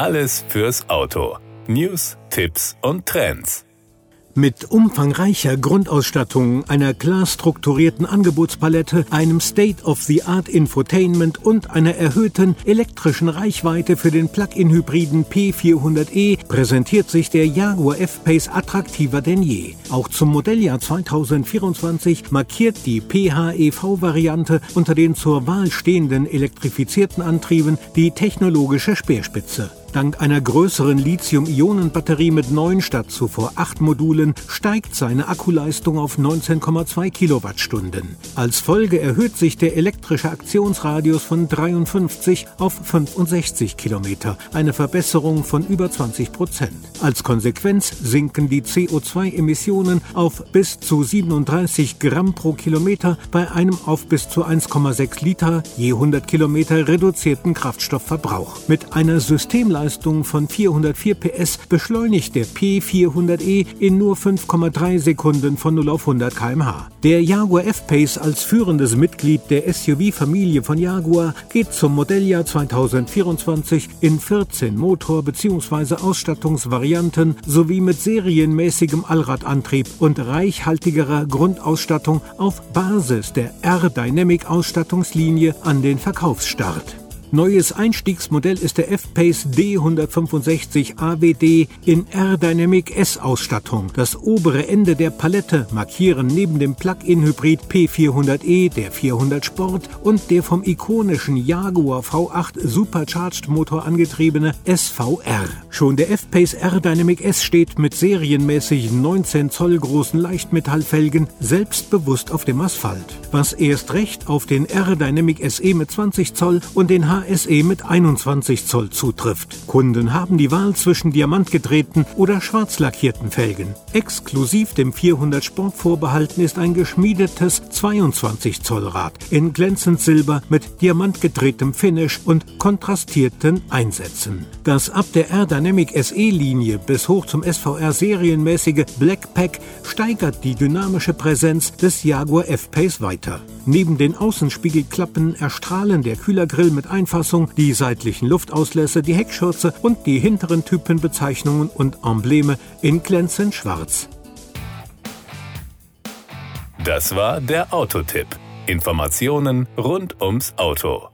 Alles fürs Auto. News, Tipps und Trends. Mit umfangreicher Grundausstattung, einer klar strukturierten Angebotspalette, einem State-of-the-Art Infotainment und einer erhöhten elektrischen Reichweite für den Plug-in-Hybriden P400e präsentiert sich der Jaguar F-Pace attraktiver denn je. Auch zum Modelljahr 2024 markiert die PHEV-Variante unter den zur Wahl stehenden elektrifizierten Antrieben die technologische Speerspitze. Dank einer größeren Lithium-Ionen-Batterie mit neun statt zuvor acht Modulen steigt seine Akkuleistung auf 19,2 Kilowattstunden. Als Folge erhöht sich der elektrische Aktionsradius von 53 auf 65 Kilometer, eine Verbesserung von über 20 Prozent. Als Konsequenz sinken die CO2-Emissionen auf bis zu 37 Gramm pro Kilometer bei einem auf bis zu 1,6 Liter je 100 Kilometer reduzierten Kraftstoffverbrauch. Mit einer Systemleistung Leistung von 404 PS beschleunigt der P400e in nur 5,3 Sekunden von 0 auf 100 km/h. Der Jaguar F-Pace als führendes Mitglied der SUV-Familie von Jaguar geht zum Modelljahr 2024 in 14 Motor- bzw. Ausstattungsvarianten sowie mit serienmäßigem Allradantrieb und reichhaltigerer Grundausstattung auf Basis der R-Dynamic-Ausstattungslinie an den Verkaufsstart. Neues Einstiegsmodell ist der F-Pace D165 AWD in R-Dynamic S-Ausstattung. Das obere Ende der Palette markieren neben dem Plug-in-Hybrid P400e der 400 Sport und der vom ikonischen Jaguar V8 Supercharged Motor angetriebene SVR. Schon der F-Pace R-Dynamic S steht mit serienmäßig 19 Zoll großen Leichtmetallfelgen selbstbewusst auf dem Asphalt. Was erst recht auf den R-Dynamic SE mit 20 Zoll und den H HSE mit 21 Zoll zutrifft. Kunden haben die Wahl zwischen diamantgedrehten oder schwarz lackierten Felgen. Exklusiv dem 400 Sport vorbehalten ist ein geschmiedetes 22 Zoll Rad in glänzend Silber mit diamantgedrehtem Finish und kontrastierten Einsätzen. Das ab der R-Dynamic SE-Linie bis hoch zum SVR serienmäßige Blackpack steigert die dynamische Präsenz des Jaguar F-Pace weiter. Neben den Außenspiegelklappen erstrahlen der Kühlergrill mit Einfassung, die seitlichen Luftauslässe, die Heckschürze und die hinteren Typenbezeichnungen und Embleme in glänzend schwarz. Das war der Autotipp. Informationen rund ums Auto.